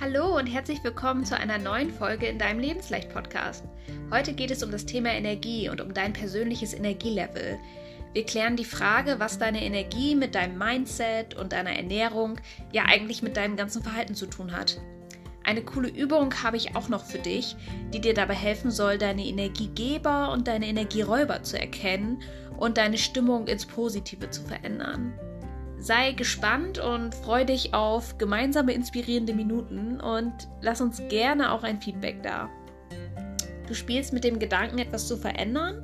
Hallo und herzlich willkommen zu einer neuen Folge in deinem Lebensleicht-Podcast. Heute geht es um das Thema Energie und um dein persönliches Energielevel. Wir klären die Frage, was deine Energie mit deinem Mindset und deiner Ernährung, ja eigentlich mit deinem ganzen Verhalten zu tun hat. Eine coole Übung habe ich auch noch für dich, die dir dabei helfen soll, deine Energiegeber und deine Energieräuber zu erkennen und deine Stimmung ins Positive zu verändern. Sei gespannt und freu dich auf gemeinsame inspirierende Minuten und lass uns gerne auch ein Feedback da. Du spielst mit dem Gedanken, etwas zu verändern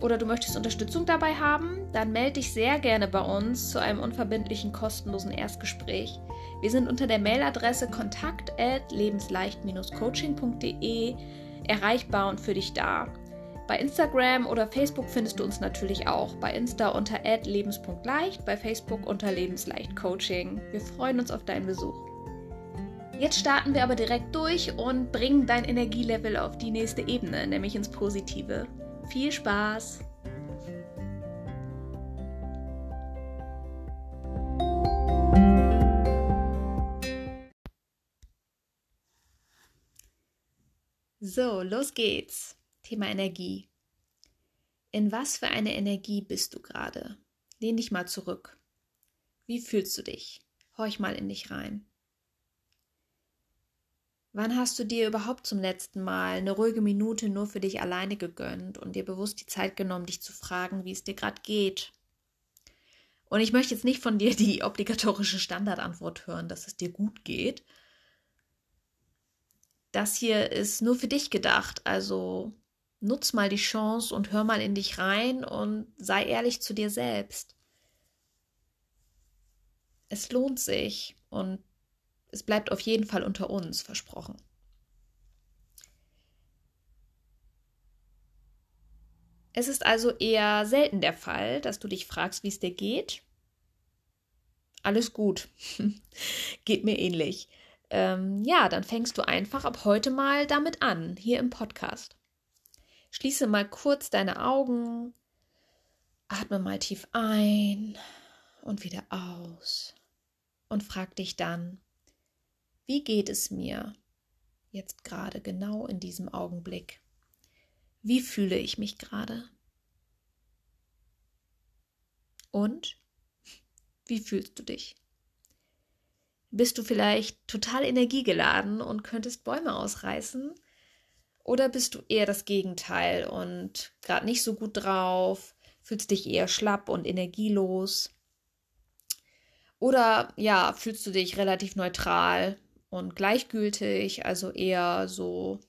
oder du möchtest Unterstützung dabei haben, dann melde dich sehr gerne bei uns zu einem unverbindlichen kostenlosen Erstgespräch. Wir sind unter der Mailadresse kontakt@lebensleicht-coaching.de erreichbar und für dich da. Bei Instagram oder Facebook findest du uns natürlich auch. Bei Insta unter lebens.leicht, bei Facebook unter lebensleichtcoaching. Wir freuen uns auf deinen Besuch. Jetzt starten wir aber direkt durch und bringen dein Energielevel auf die nächste Ebene, nämlich ins Positive. Viel Spaß! So, los geht's. Thema Energie. In was für eine Energie bist du gerade? Lehn dich mal zurück. Wie fühlst du dich? Horch mal in dich rein. Wann hast du dir überhaupt zum letzten Mal eine ruhige Minute nur für dich alleine gegönnt und dir bewusst die Zeit genommen, dich zu fragen, wie es dir gerade geht? Und ich möchte jetzt nicht von dir die obligatorische Standardantwort hören, dass es dir gut geht. Das hier ist nur für dich gedacht, also nutz mal die Chance und hör mal in dich rein und sei ehrlich zu dir selbst. Es lohnt sich und es bleibt auf jeden Fall unter uns, versprochen. Es ist also eher selten der Fall, dass du dich fragst, wie es dir geht. Alles gut. geht mir ähnlich. Ähm, ja, dann fängst du einfach ab heute mal damit an, hier im Podcast. Schließe mal kurz deine Augen, atme mal tief ein und wieder aus und frag dich dann, wie geht es mir jetzt gerade genau in diesem Augenblick? Wie fühle ich mich gerade? Und wie fühlst du dich? Bist du vielleicht total energiegeladen und könntest Bäume ausreißen? Oder bist du eher das Gegenteil und gerade nicht so gut drauf, fühlst dich eher schlapp und energielos? Oder ja, fühlst du dich relativ neutral und gleichgültig, also eher so,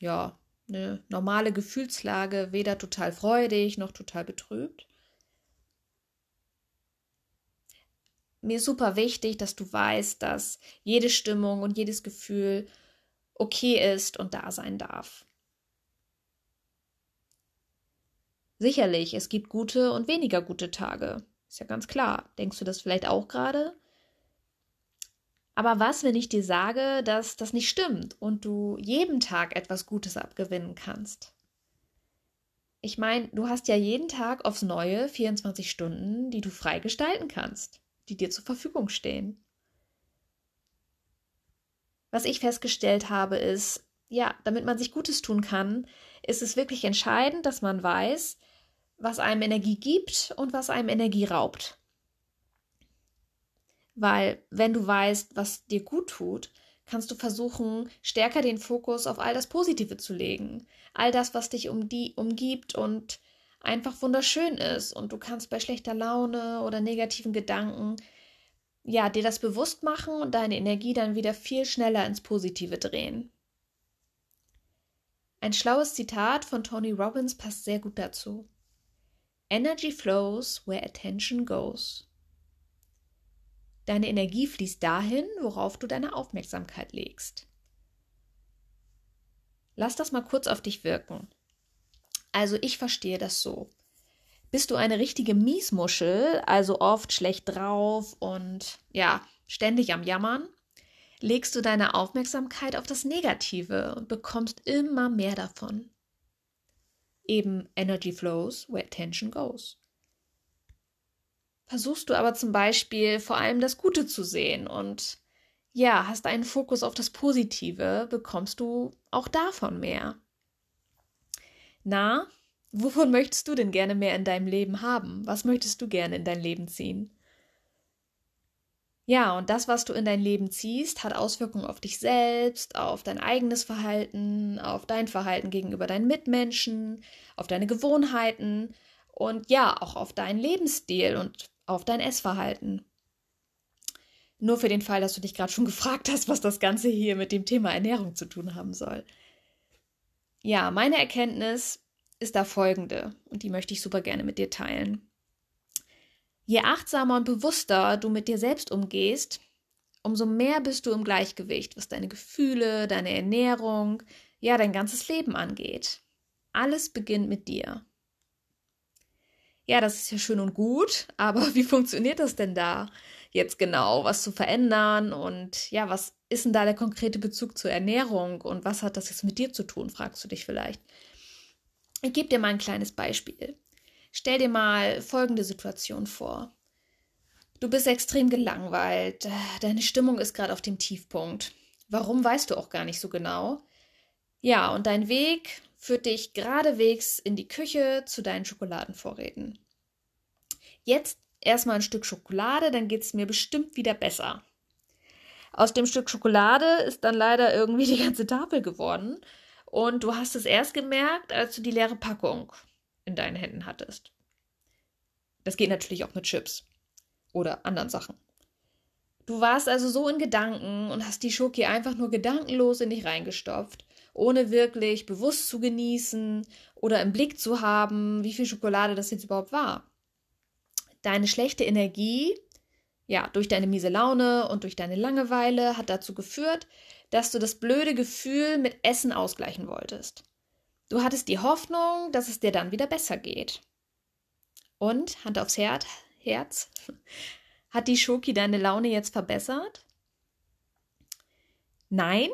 ja, eine normale Gefühlslage, weder total freudig noch total betrübt? Mir ist super wichtig, dass du weißt, dass jede Stimmung und jedes Gefühl okay ist und da sein darf. Sicherlich, es gibt gute und weniger gute Tage. Ist ja ganz klar. Denkst du das vielleicht auch gerade? Aber was, wenn ich dir sage, dass das nicht stimmt und du jeden Tag etwas Gutes abgewinnen kannst? Ich meine, du hast ja jeden Tag aufs Neue 24 Stunden, die du frei gestalten kannst, die dir zur Verfügung stehen. Was ich festgestellt habe, ist, ja, damit man sich Gutes tun kann, ist es wirklich entscheidend, dass man weiß, was einem Energie gibt und was einem Energie raubt. Weil wenn du weißt, was dir gut tut, kannst du versuchen, stärker den Fokus auf all das Positive zu legen. All das, was dich um die umgibt und einfach wunderschön ist. Und du kannst bei schlechter Laune oder negativen Gedanken ja, dir das bewusst machen und deine Energie dann wieder viel schneller ins Positive drehen. Ein schlaues Zitat von Tony Robbins passt sehr gut dazu. Energy flows where attention goes. Deine Energie fließt dahin, worauf du deine Aufmerksamkeit legst. Lass das mal kurz auf dich wirken. Also ich verstehe das so. Bist du eine richtige Miesmuschel, also oft schlecht drauf und ja, ständig am Jammern? Legst du deine Aufmerksamkeit auf das Negative und bekommst immer mehr davon. Eben Energy flows where attention goes. Versuchst du aber zum Beispiel vor allem das Gute zu sehen und ja, hast einen Fokus auf das Positive, bekommst du auch davon mehr. Na, wovon möchtest du denn gerne mehr in deinem Leben haben? Was möchtest du gerne in dein Leben ziehen? Ja, und das, was du in dein Leben ziehst, hat Auswirkungen auf dich selbst, auf dein eigenes Verhalten, auf dein Verhalten gegenüber deinen Mitmenschen, auf deine Gewohnheiten und ja, auch auf deinen Lebensstil und auf dein Essverhalten. Nur für den Fall, dass du dich gerade schon gefragt hast, was das Ganze hier mit dem Thema Ernährung zu tun haben soll. Ja, meine Erkenntnis ist da folgende und die möchte ich super gerne mit dir teilen. Je achtsamer und bewusster du mit dir selbst umgehst, umso mehr bist du im Gleichgewicht, was deine Gefühle, deine Ernährung, ja, dein ganzes Leben angeht. Alles beginnt mit dir. Ja, das ist ja schön und gut, aber wie funktioniert das denn da jetzt genau, was zu verändern und ja, was ist denn da der konkrete Bezug zur Ernährung und was hat das jetzt mit dir zu tun, fragst du dich vielleicht. Ich gebe dir mal ein kleines Beispiel. Stell dir mal folgende Situation vor. Du bist extrem gelangweilt, deine Stimmung ist gerade auf dem Tiefpunkt. Warum weißt du auch gar nicht so genau? Ja, und dein Weg führt dich geradewegs in die Küche zu deinen Schokoladenvorräten. Jetzt erstmal ein Stück Schokolade, dann geht es mir bestimmt wieder besser. Aus dem Stück Schokolade ist dann leider irgendwie die ganze Tafel geworden. Und du hast es erst gemerkt, als du die leere Packung in deinen Händen hattest. Das geht natürlich auch mit Chips oder anderen Sachen. Du warst also so in Gedanken und hast die Schoki einfach nur gedankenlos in dich reingestopft, ohne wirklich bewusst zu genießen oder im Blick zu haben, wie viel Schokolade das jetzt überhaupt war. Deine schlechte Energie, ja, durch deine miese Laune und durch deine Langeweile hat dazu geführt, dass du das blöde Gefühl mit Essen ausgleichen wolltest. Du hattest die Hoffnung, dass es dir dann wieder besser geht. Und, Hand aufs Herz, Herz, hat die Schoki deine Laune jetzt verbessert? Nein?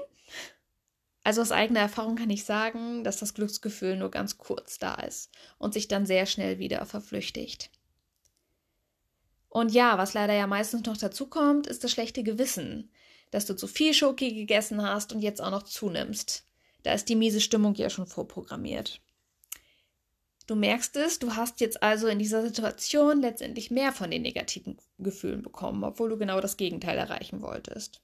Also aus eigener Erfahrung kann ich sagen, dass das Glücksgefühl nur ganz kurz da ist und sich dann sehr schnell wieder verflüchtigt. Und ja, was leider ja meistens noch dazu kommt, ist das schlechte Gewissen, dass du zu viel Schoki gegessen hast und jetzt auch noch zunimmst. Da ist die miese Stimmung ja schon vorprogrammiert. Du merkst es, du hast jetzt also in dieser Situation letztendlich mehr von den negativen Gefühlen bekommen, obwohl du genau das Gegenteil erreichen wolltest.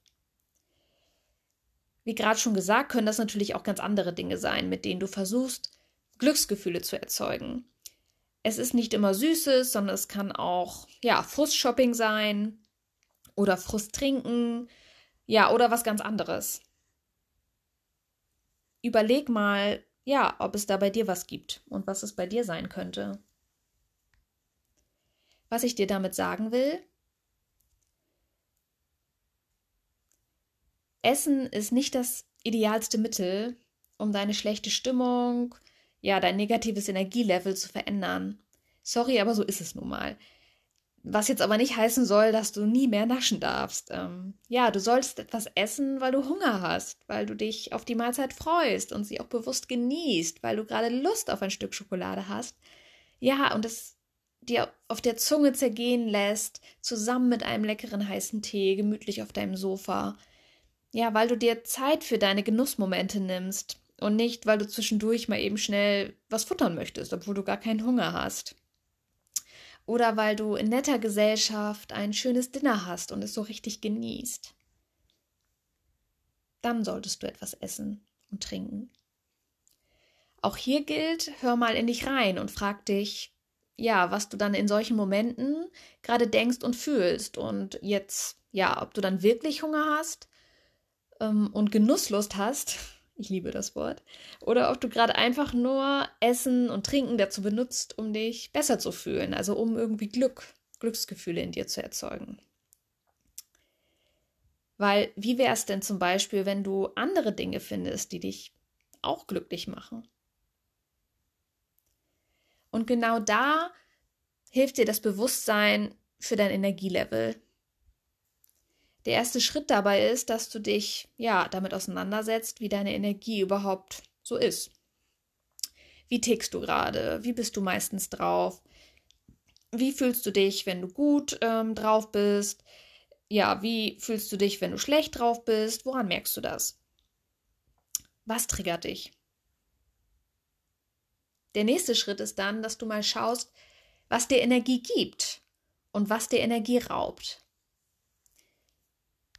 Wie gerade schon gesagt, können das natürlich auch ganz andere Dinge sein, mit denen du versuchst, Glücksgefühle zu erzeugen. Es ist nicht immer Süßes, sondern es kann auch ja, Frustshopping sein oder Frust trinken, ja, oder was ganz anderes. Überleg mal, ja, ob es da bei dir was gibt und was es bei dir sein könnte. Was ich dir damit sagen will, Essen ist nicht das idealste Mittel, um deine schlechte Stimmung, ja, dein negatives Energielevel zu verändern. Sorry, aber so ist es nun mal. Was jetzt aber nicht heißen soll, dass du nie mehr naschen darfst. Ähm, ja, du sollst etwas essen, weil du Hunger hast, weil du dich auf die Mahlzeit freust und sie auch bewusst genießt, weil du gerade Lust auf ein Stück Schokolade hast. Ja, und es dir auf der Zunge zergehen lässt, zusammen mit einem leckeren heißen Tee, gemütlich auf deinem Sofa. Ja, weil du dir Zeit für deine Genussmomente nimmst und nicht, weil du zwischendurch mal eben schnell was futtern möchtest, obwohl du gar keinen Hunger hast oder weil du in netter Gesellschaft ein schönes Dinner hast und es so richtig genießt. Dann solltest du etwas essen und trinken. Auch hier gilt, hör mal in dich rein und frag dich, ja, was du dann in solchen Momenten gerade denkst und fühlst und jetzt, ja, ob du dann wirklich Hunger hast ähm, und Genusslust hast ich liebe das Wort, oder ob du gerade einfach nur Essen und Trinken dazu benutzt, um dich besser zu fühlen, also um irgendwie Glück, Glücksgefühle in dir zu erzeugen. Weil wie wäre es denn zum Beispiel, wenn du andere Dinge findest, die dich auch glücklich machen? Und genau da hilft dir das Bewusstsein für dein Energielevel, der erste Schritt dabei ist, dass du dich ja damit auseinandersetzt, wie deine Energie überhaupt so ist. Wie tickst du gerade? Wie bist du meistens drauf? Wie fühlst du dich, wenn du gut ähm, drauf bist? ja, wie fühlst du dich, wenn du schlecht drauf bist? Woran merkst du das? Was triggert dich? Der nächste Schritt ist dann, dass du mal schaust, was dir Energie gibt und was dir Energie raubt.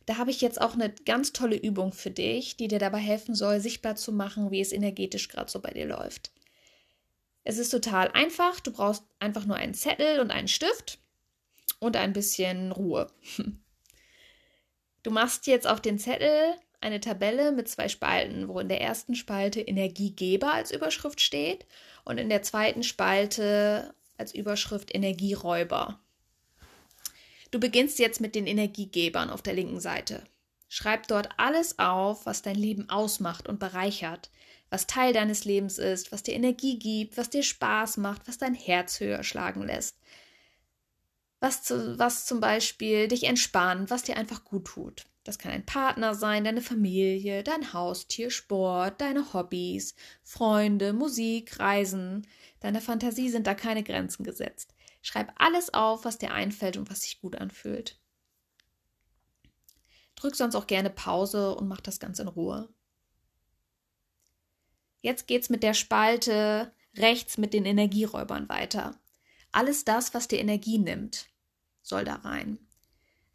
Da habe ich jetzt auch eine ganz tolle Übung für dich, die dir dabei helfen soll, sichtbar zu machen, wie es energetisch gerade so bei dir läuft. Es ist total einfach. Du brauchst einfach nur einen Zettel und einen Stift und ein bisschen Ruhe. Du machst jetzt auf den Zettel eine Tabelle mit zwei Spalten, wo in der ersten Spalte Energiegeber als Überschrift steht und in der zweiten Spalte als Überschrift Energieräuber. Du beginnst jetzt mit den Energiegebern auf der linken Seite. Schreib dort alles auf, was dein Leben ausmacht und bereichert, was Teil deines Lebens ist, was dir Energie gibt, was dir Spaß macht, was dein Herz höher schlagen lässt, was, zu, was zum Beispiel dich entspannt, was dir einfach gut tut. Das kann ein Partner sein, deine Familie, dein Haustier, Sport, deine Hobbys, Freunde, Musik, Reisen. Deiner Fantasie sind da keine Grenzen gesetzt. Schreib alles auf, was dir einfällt und was sich gut anfühlt. Drück sonst auch gerne Pause und mach das ganz in Ruhe. Jetzt geht's mit der Spalte rechts mit den Energieräubern weiter. Alles das, was dir Energie nimmt, soll da rein.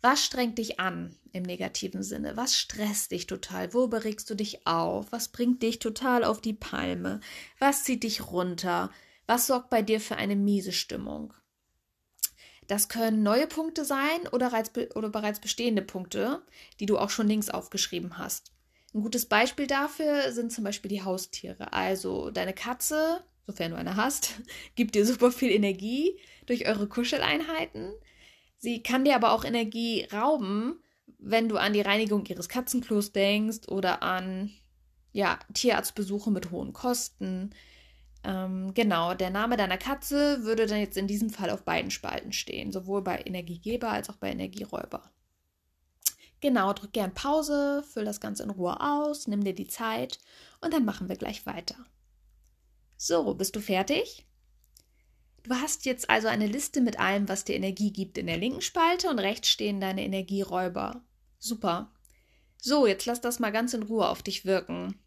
Was strengt dich an im negativen Sinne? Was stresst dich total? Wo beregst du dich auf? Was bringt dich total auf die Palme? Was zieht dich runter? Was sorgt bei dir für eine miese Stimmung? Das können neue Punkte sein oder, oder bereits bestehende Punkte, die du auch schon links aufgeschrieben hast. Ein gutes Beispiel dafür sind zum Beispiel die Haustiere. Also deine Katze, sofern du eine hast, gibt dir super viel Energie durch eure Kuscheleinheiten. Sie kann dir aber auch Energie rauben, wenn du an die Reinigung ihres Katzenklos denkst oder an ja, Tierarztbesuche mit hohen Kosten ähm, genau, der Name deiner Katze würde dann jetzt in diesem Fall auf beiden Spalten stehen, sowohl bei Energiegeber als auch bei Energieräuber. Genau, drück gern Pause, füll das Ganze in Ruhe aus, nimm dir die Zeit und dann machen wir gleich weiter. So, bist du fertig? Du hast jetzt also eine Liste mit allem, was dir Energie gibt in der linken Spalte und rechts stehen deine Energieräuber. Super. So, jetzt lass das mal ganz in Ruhe auf dich wirken.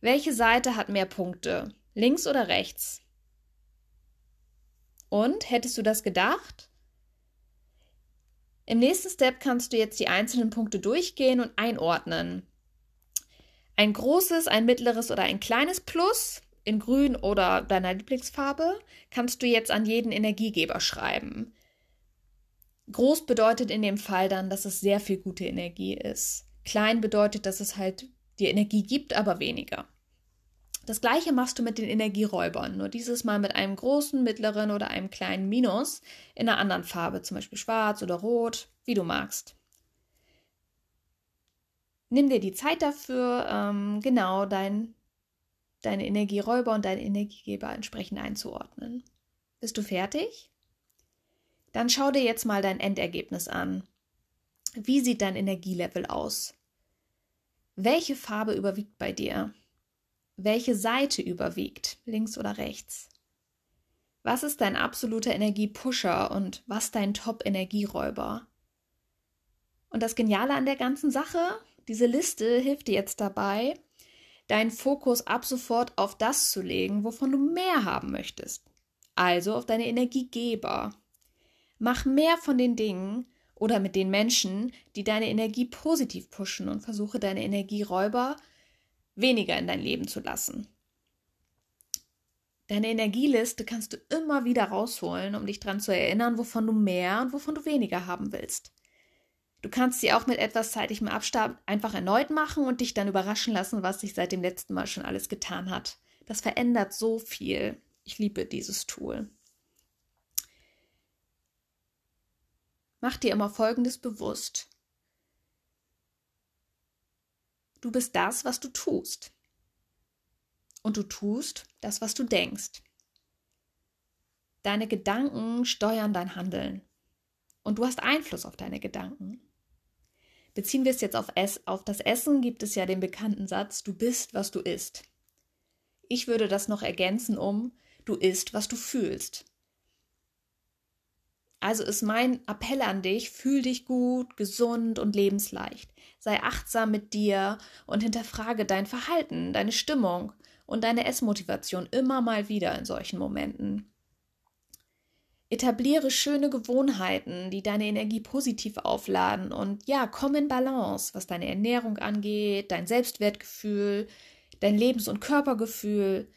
Welche Seite hat mehr Punkte? Links oder rechts? Und hättest du das gedacht? Im nächsten Step kannst du jetzt die einzelnen Punkte durchgehen und einordnen. Ein großes, ein mittleres oder ein kleines Plus in grün oder deiner Lieblingsfarbe kannst du jetzt an jeden Energiegeber schreiben. Groß bedeutet in dem Fall dann, dass es sehr viel gute Energie ist. Klein bedeutet, dass es halt die Energie gibt, aber weniger. Das gleiche machst du mit den Energieräubern, nur dieses Mal mit einem großen, mittleren oder einem kleinen Minus in einer anderen Farbe, zum Beispiel schwarz oder rot, wie du magst. Nimm dir die Zeit dafür, ähm, genau dein, deine Energieräuber und deine Energiegeber entsprechend einzuordnen. Bist du fertig? Dann schau dir jetzt mal dein Endergebnis an. Wie sieht dein Energielevel aus? Welche Farbe überwiegt bei dir? Welche Seite überwiegt, links oder rechts? Was ist dein absoluter Energiepusher und was dein Top-Energieräuber? Und das Geniale an der ganzen Sache, diese Liste hilft dir jetzt dabei, deinen Fokus ab sofort auf das zu legen, wovon du mehr haben möchtest. Also auf deine Energiegeber. Mach mehr von den Dingen oder mit den Menschen, die deine Energie positiv pushen und versuche deine Energieräuber weniger in dein Leben zu lassen. Deine Energieliste kannst du immer wieder rausholen, um dich daran zu erinnern, wovon du mehr und wovon du weniger haben willst. Du kannst sie auch mit etwas zeitigem Abstand einfach erneut machen und dich dann überraschen lassen, was sich seit dem letzten Mal schon alles getan hat. Das verändert so viel. Ich liebe dieses Tool. Mach dir immer Folgendes bewusst. Du bist das, was du tust. Und du tust das, was du denkst. Deine Gedanken steuern dein Handeln. Und du hast Einfluss auf deine Gedanken. Beziehen wir es jetzt auf, es, auf das Essen, gibt es ja den bekannten Satz, du bist, was du isst. Ich würde das noch ergänzen um, du isst, was du fühlst. Also ist mein Appell an dich, fühl dich gut, gesund und lebensleicht. Sei achtsam mit dir und hinterfrage dein Verhalten, deine Stimmung und deine Essmotivation immer mal wieder in solchen Momenten. Etabliere schöne Gewohnheiten, die deine Energie positiv aufladen und ja, komm in Balance, was deine Ernährung angeht, dein Selbstwertgefühl, dein Lebens- und Körpergefühl.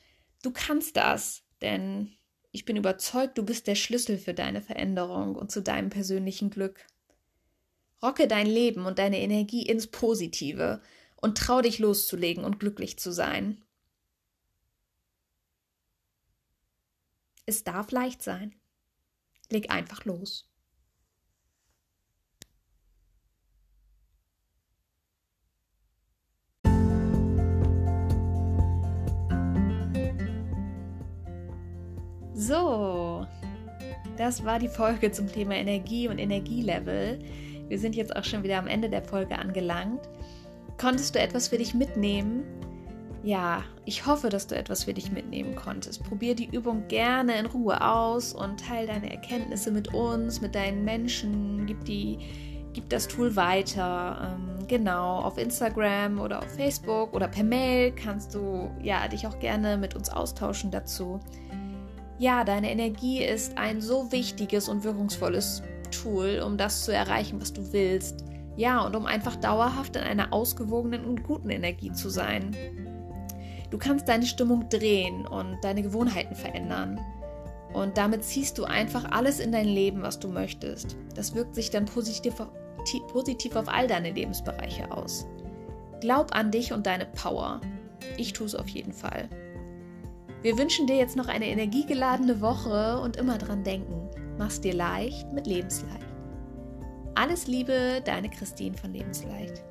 Du kannst das, denn ich bin überzeugt, du bist der Schlüssel für deine Veränderung und zu deinem persönlichen Glück. Rocke dein Leben und deine Energie ins Positive und trau dich loszulegen und glücklich zu sein. Es darf leicht sein. Leg einfach los. So, das war die Folge zum Thema Energie und Energielevel. Wir sind jetzt auch schon wieder am Ende der Folge angelangt. Konntest du etwas für dich mitnehmen? Ja, ich hoffe, dass du etwas für dich mitnehmen konntest. Probier die Übung gerne in Ruhe aus und teile deine Erkenntnisse mit uns, mit deinen Menschen. Gib, die, gib das Tool weiter. Ähm, genau, auf Instagram oder auf Facebook oder per Mail kannst du ja, dich auch gerne mit uns austauschen dazu. Ja, deine Energie ist ein so wichtiges und wirkungsvolles Tool, um das zu erreichen, was du willst. Ja, und um einfach dauerhaft in einer ausgewogenen und guten Energie zu sein. Du kannst deine Stimmung drehen und deine Gewohnheiten verändern. Und damit ziehst du einfach alles in dein Leben, was du möchtest. Das wirkt sich dann positiv auf, positiv auf all deine Lebensbereiche aus. Glaub an dich und deine Power. Ich tue es auf jeden Fall. Wir wünschen dir jetzt noch eine energiegeladene Woche und immer dran denken. Mach's dir leicht mit Lebensleicht. Alles Liebe, deine Christine von Lebensleicht.